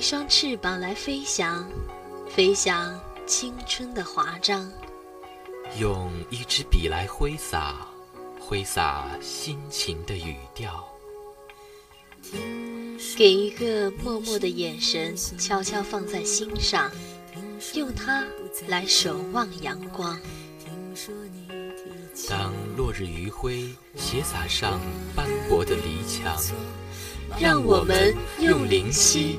一双翅膀来飞翔，飞翔青春的华章；用一支笔来挥洒，挥洒心情的语调。给一个默默的眼神，悄悄放在心上，用它来守望阳光。当落日余晖斜洒上斑驳的篱墙，让我们用灵犀。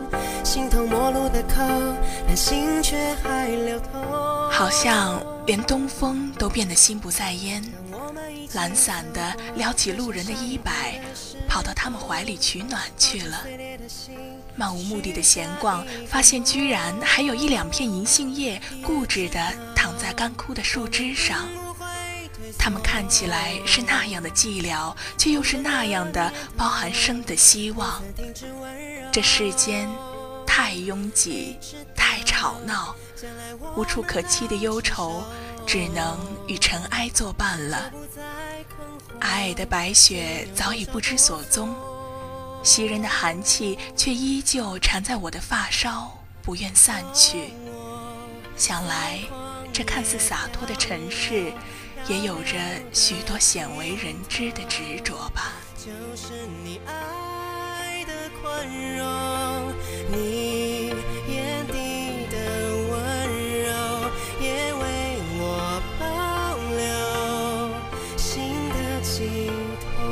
好像连东风都变得心不在焉，懒散地撩起路人的衣摆，跑到他们怀里取暖去了。漫无目的地闲逛，发现居然还有一两片银杏叶固执地躺在干枯的树枝上。它们看起来是那样的寂寥，却又是那样的包含生的希望。这世间。太拥挤，太吵闹，无处可栖的忧愁，只能与尘埃作伴了。皑皑的白雪早已不知所踪，袭人的寒气却依旧缠在我的发梢，不愿散去。想来，这看似洒脱的城市，也有着许多鲜为人知的执着吧。温柔，你眼底的温柔也为我保留。心的尽头，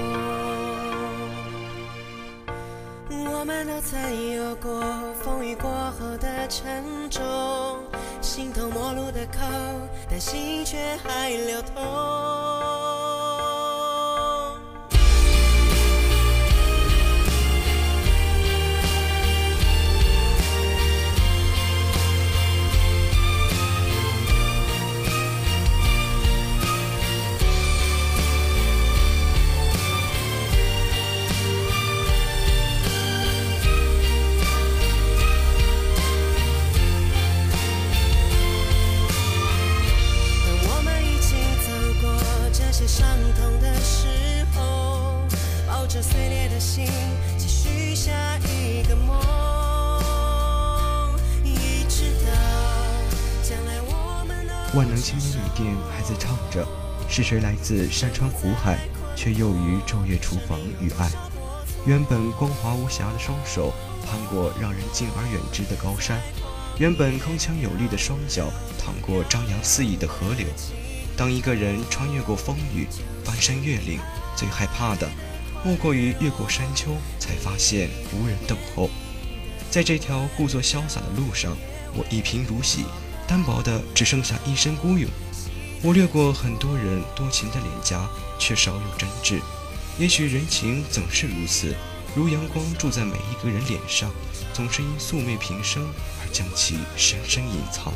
我们都曾有过风雨过后的沉重，形同陌路的口，但心却还流通。万能青年旅店还在唱着：“是谁来自山川湖海，却又于昼夜厨房与爱。”原本光滑无瑕的双手攀过让人敬而远之的高山，原本铿锵有力的双脚淌过张扬肆意的河流。当一个人穿越过风雨，翻山越岭，最害怕的莫过于越过山丘才发现无人等候。在这条故作潇洒的路上，我一贫如洗。单薄的只剩下一身孤勇，我掠过很多人多情的脸颊，却少有真挚。也许人情总是如此，如阳光住在每一个人脸上，总是因素昧平生而将其深深隐藏。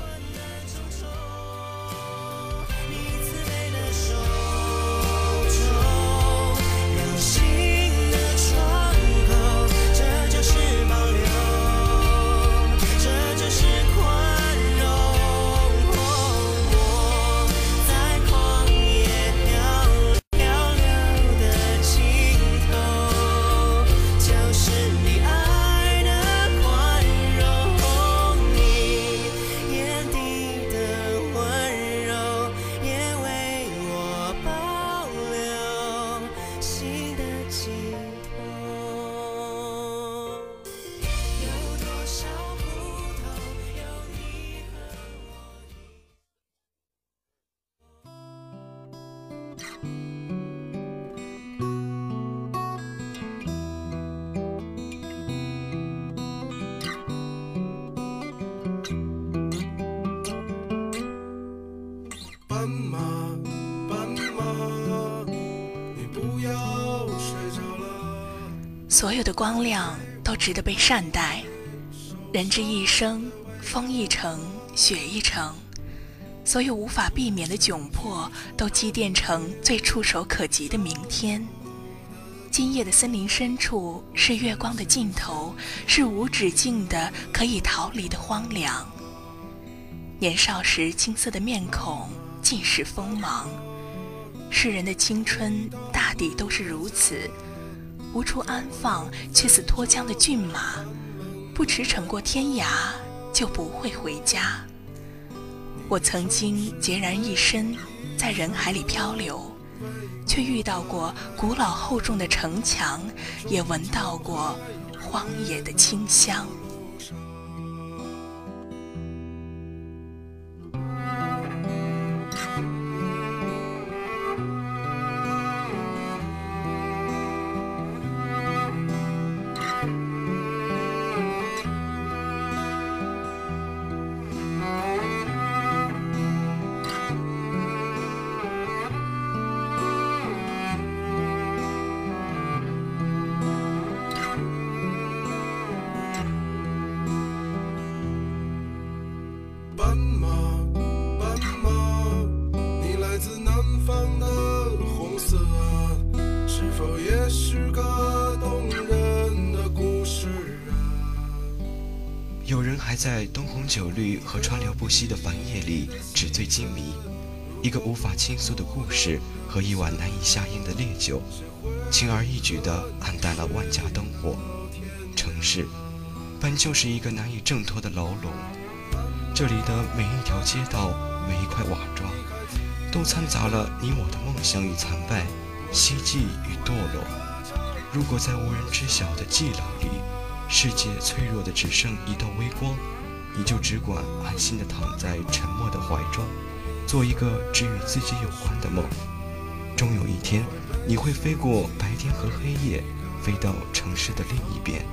所有的光亮都值得被善待。人之一生，风一程，雪一程，所有无法避免的窘迫，都积淀成最触手可及的明天。今夜的森林深处，是月光的尽头，是无止境的、可以逃离的荒凉。年少时青涩的面孔，尽是锋芒。世人的青春，大抵都是如此。无处安放，却似脱缰的骏马，不驰骋过天涯就不会回家。我曾经孑然一身，在人海里漂流，却遇到过古老厚重的城墙，也闻到过荒野的清香。酒绿和川流不息的繁夜里，纸醉金迷，一个无法倾诉的故事和一碗难以下咽的烈酒，轻而易举地暗淡了万家灯火。城市本就是一个难以挣脱的牢笼，这里的每一条街道、每一块瓦砖，都掺杂了你我的梦想与惨败、希冀与堕落。如果在无人知晓的寂冷里，世界脆弱的只剩一道微光。你就只管安心地躺在沉默的怀中，做一个只与自己有关的梦。终有一天，你会飞过白天和黑夜，飞到城市的另一边。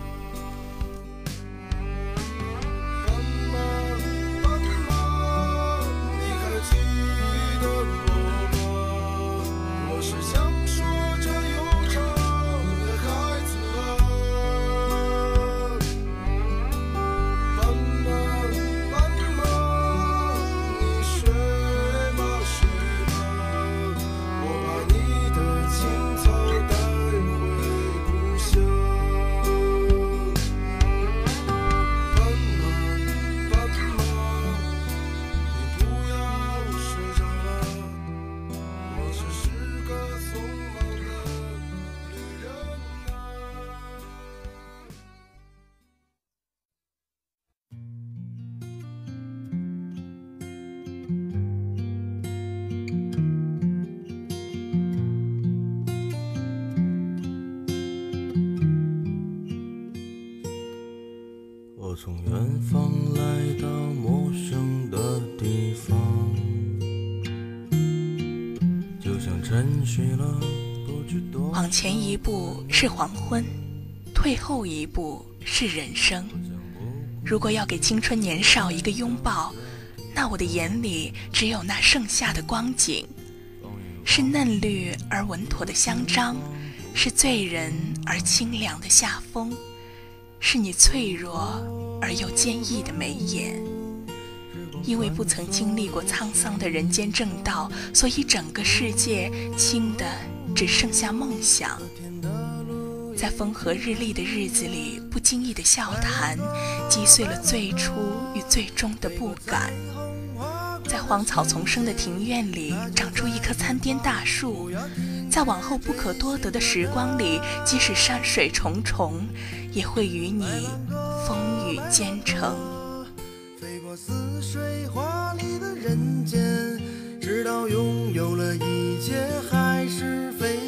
往前一步是黄昏，退后一步是人生。如果要给青春年少一个拥抱，那我的眼里只有那盛夏的光景：是嫩绿而稳妥的香樟，是醉人而清凉的夏风，是你脆弱而又坚毅的眉眼。因为不曾经历过沧桑的人间正道，所以整个世界轻的只剩下梦想。在风和日丽的日子里，不经意的笑谈，击碎了最初与最终的不敢。在荒草丛生的庭院里，长出一棵参天大树。在往后不可多得的时光里，即使山水重重，也会与你风雨兼程。水华里的人间，直到拥有了一切，还是飞。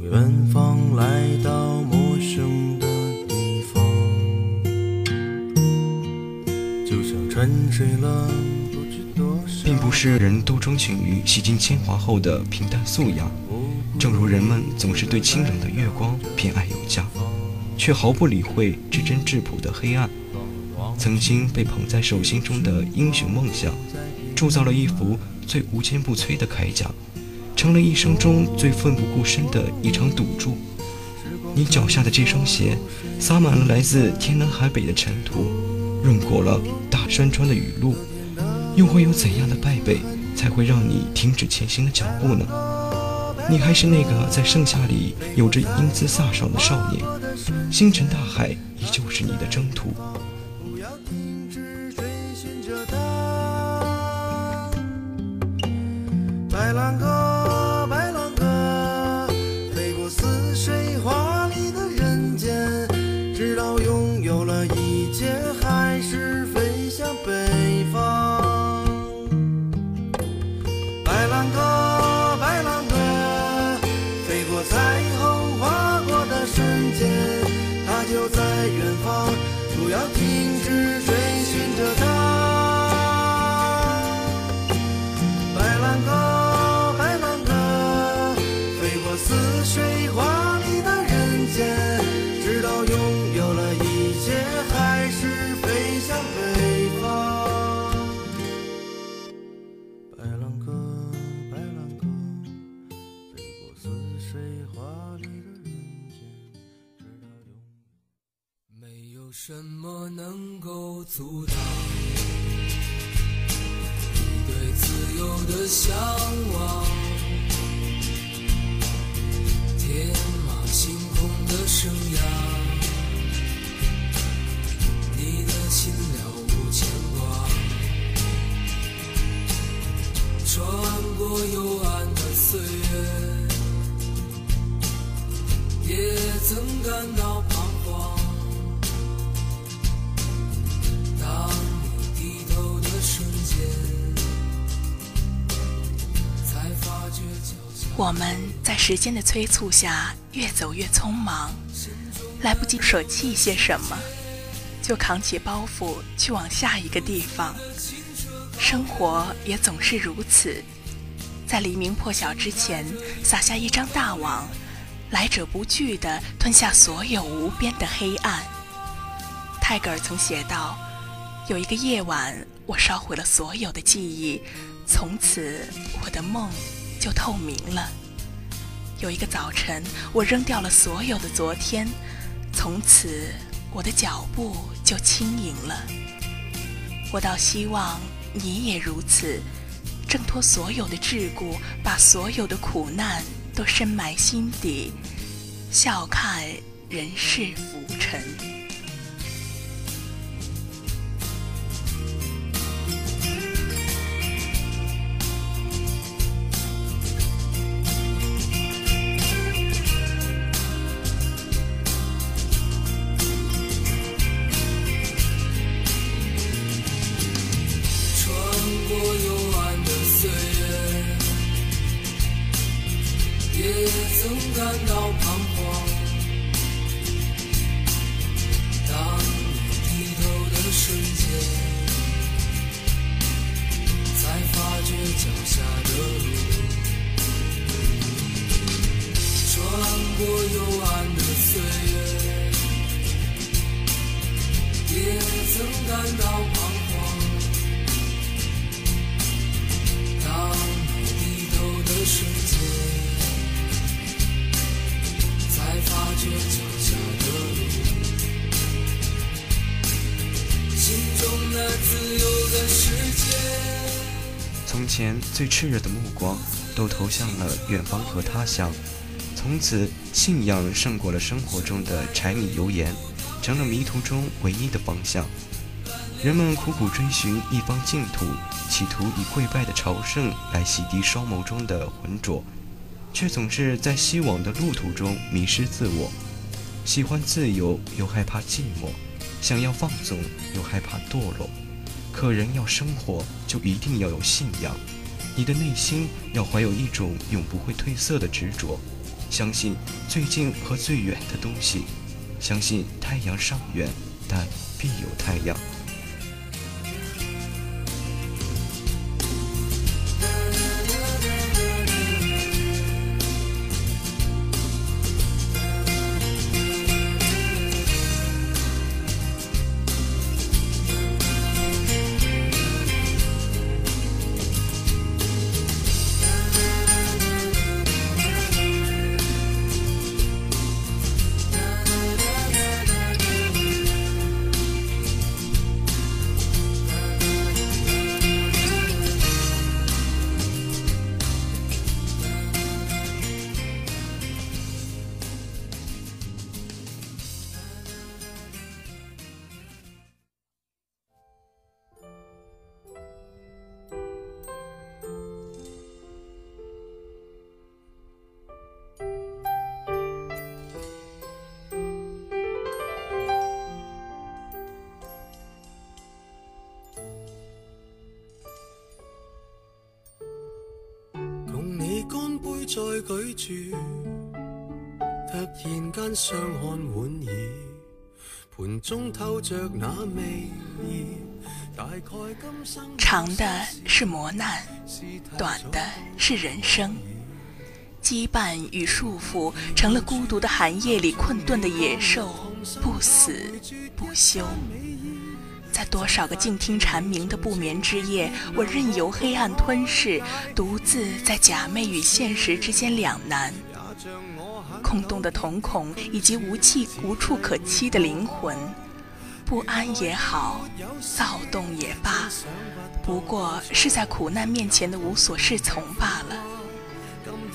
远方方，来到陌生的地就像沉睡并不是人都钟情于洗尽铅华后的平淡素雅，正如人们总是对清冷的月光偏爱有加，却毫不理会至真质朴的黑暗。曾经被捧在手心中的英雄梦想，铸造了一副最无坚不摧的铠甲。成了一生中最奋不顾身的一场赌注。你脚下的这双鞋，撒满了来自天南海北的尘土，润过了大山川的雨露，又会有怎样的败北，才会让你停止前行的脚步呢？你还是那个在盛夏里有着英姿飒爽的少年，星辰大海依旧是你的征途。白兰鸽。曾感到彷徨。我们在时间的催促下越走越匆忙，来不及舍弃一些什么，就扛起包袱去往下一个地方。生活也总是如此，在黎明破晓之前撒下一张大网。来者不拒地吞下所有无边的黑暗。泰戈尔曾写道：“有一个夜晚，我烧毁了所有的记忆，从此我的梦就透明了；有一个早晨，我扔掉了所有的昨天，从此我的脚步就轻盈了。我倒希望你也如此，挣脱所有的桎梏，把所有的苦难。”都深埋心底，笑看人世浮沉。最炽热的目光，都投向了远方和他乡。从此，信仰胜过了生活中的柴米油盐，成了迷途中唯一的方向。人们苦苦追寻一方净土，企图以跪拜的朝圣来洗涤双眸中的浑浊，却总是在西往的路途中迷失自我。喜欢自由又害怕寂寞，想要放纵又害怕堕落。可人要生活，就一定要有信仰。你的内心要怀有一种永不会褪色的执着，相信最近和最远的东西，相信太阳尚远，但必有太阳。再聚住，突然间相看莞尔盘中透着那味儿大概今生长的是磨难短的是人生羁绊与束缚成了孤独的寒夜里困顿的野兽不死不休在多少个静听蝉鸣的不眠之夜，我任由黑暗吞噬，独自在假寐与现实之间两难。空洞的瞳孔以及无气无处可栖的灵魂，不安也好，躁动也罢，不过是在苦难面前的无所适从罢了。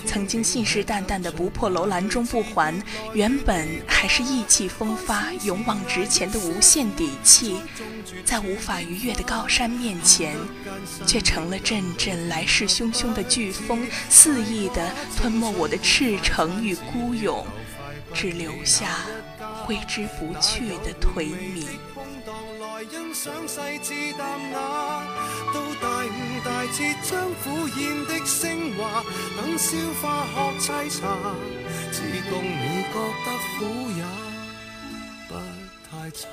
曾经信誓旦旦的“不破楼兰终不还”，原本还是意气风发、勇往直前的无限底气，在无法逾越的高山面前，却成了阵阵来势汹汹的飓风，肆意地吞没我的赤诚与孤勇，只留下挥之不去的颓靡。似将苦咽的升华，等消化学沏茶，只共你觉得苦也不太差。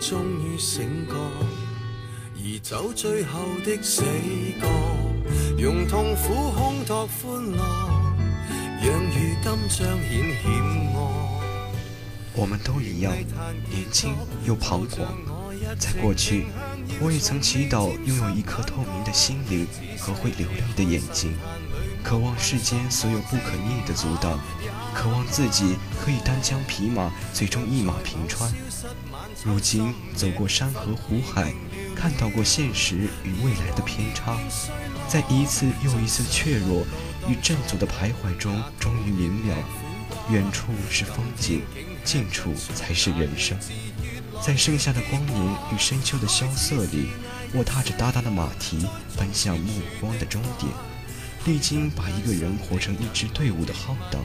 终于醒觉，而走最后的死角，用痛苦烘托欢乐，让如今彰显险恶。我们都一样，年轻又彷徨。在过去，我也曾祈祷拥有一颗透明的心灵和会流泪的眼睛，渴望世间所有不可逆的阻挡，渴望自己可以单枪匹马，最终一马平川。如今走过山河湖海，看到过现实与未来的偏差，在一次又一次怯弱与振作的徘徊中，终于明了：远处是风景，近处才是人生。在盛夏的光年与深秋的萧瑟里，我踏着哒哒的马蹄，奔向目光的终点，历经把一个人活成一支队伍的浩荡。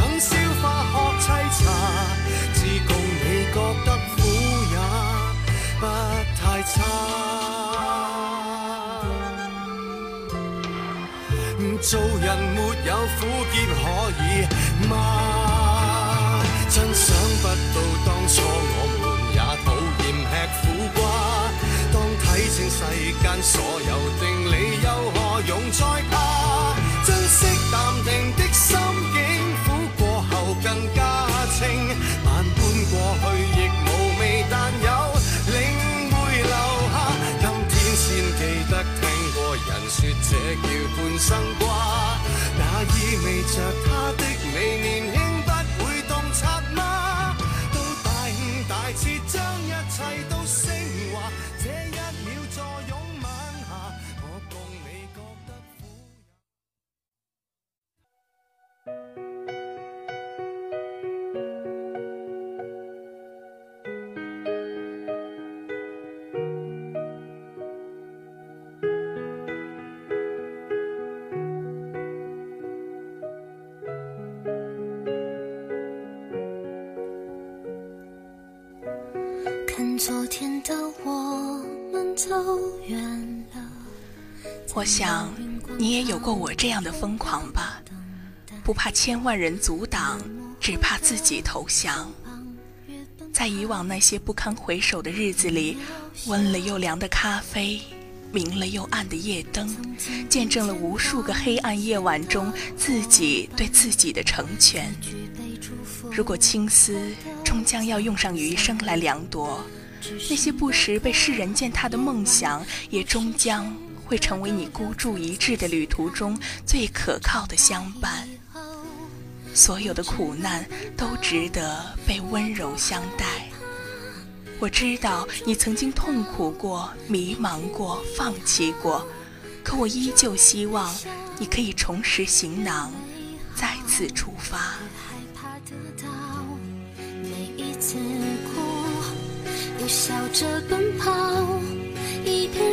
做人没有苦涩可以吗？真想不到当初我们也讨厌吃苦瓜。当睇清世间所有定理，又何用再怕？半生挂，那意味着他的你年轻不会洞察。我想，你也有过我这样的疯狂吧？不怕千万人阻挡，只怕自己投降。在以往那些不堪回首的日子里，温了又凉的咖啡，明了又暗的夜灯，见证了无数个黑暗夜晚中自己对自己的成全。如果青丝终将要用上余生来量度，那些不时被世人践踏的梦想，也终将……会成为你孤注一掷的旅途中最可靠的相伴。所有的苦难都值得被温柔相待。我知道你曾经痛苦过、迷茫过、放弃过，可我依旧希望你可以重拾行囊，再次出发。每一次哭，笑着奔跑。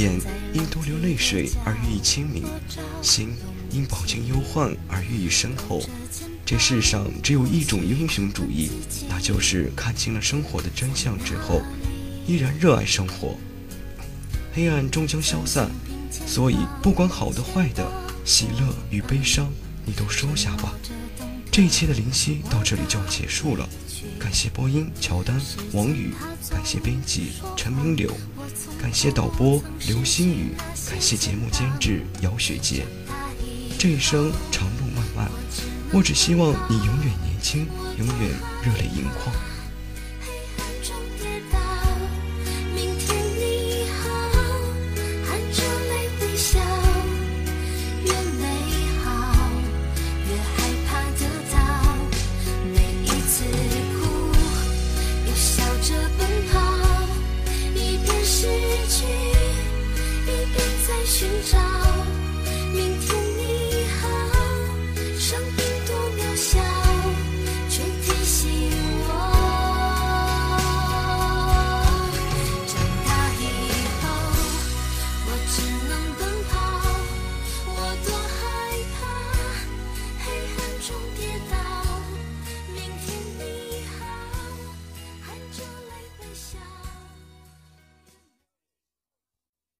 眼因多流泪水而寓意清明，心因饱经忧患而寓意深厚。这世上只有一种英雄主义，那就是看清了生活的真相之后，依然热爱生活。黑暗终将消散，所以不管好的坏的，喜乐与悲伤，你都收下吧。这一期的灵犀到这里就要结束了，感谢播音乔丹、王宇，感谢编辑陈明柳。感谢导播刘星宇，感谢节目监制姚雪洁。这一生长路漫漫，我只希望你永远年轻，永远热泪盈眶。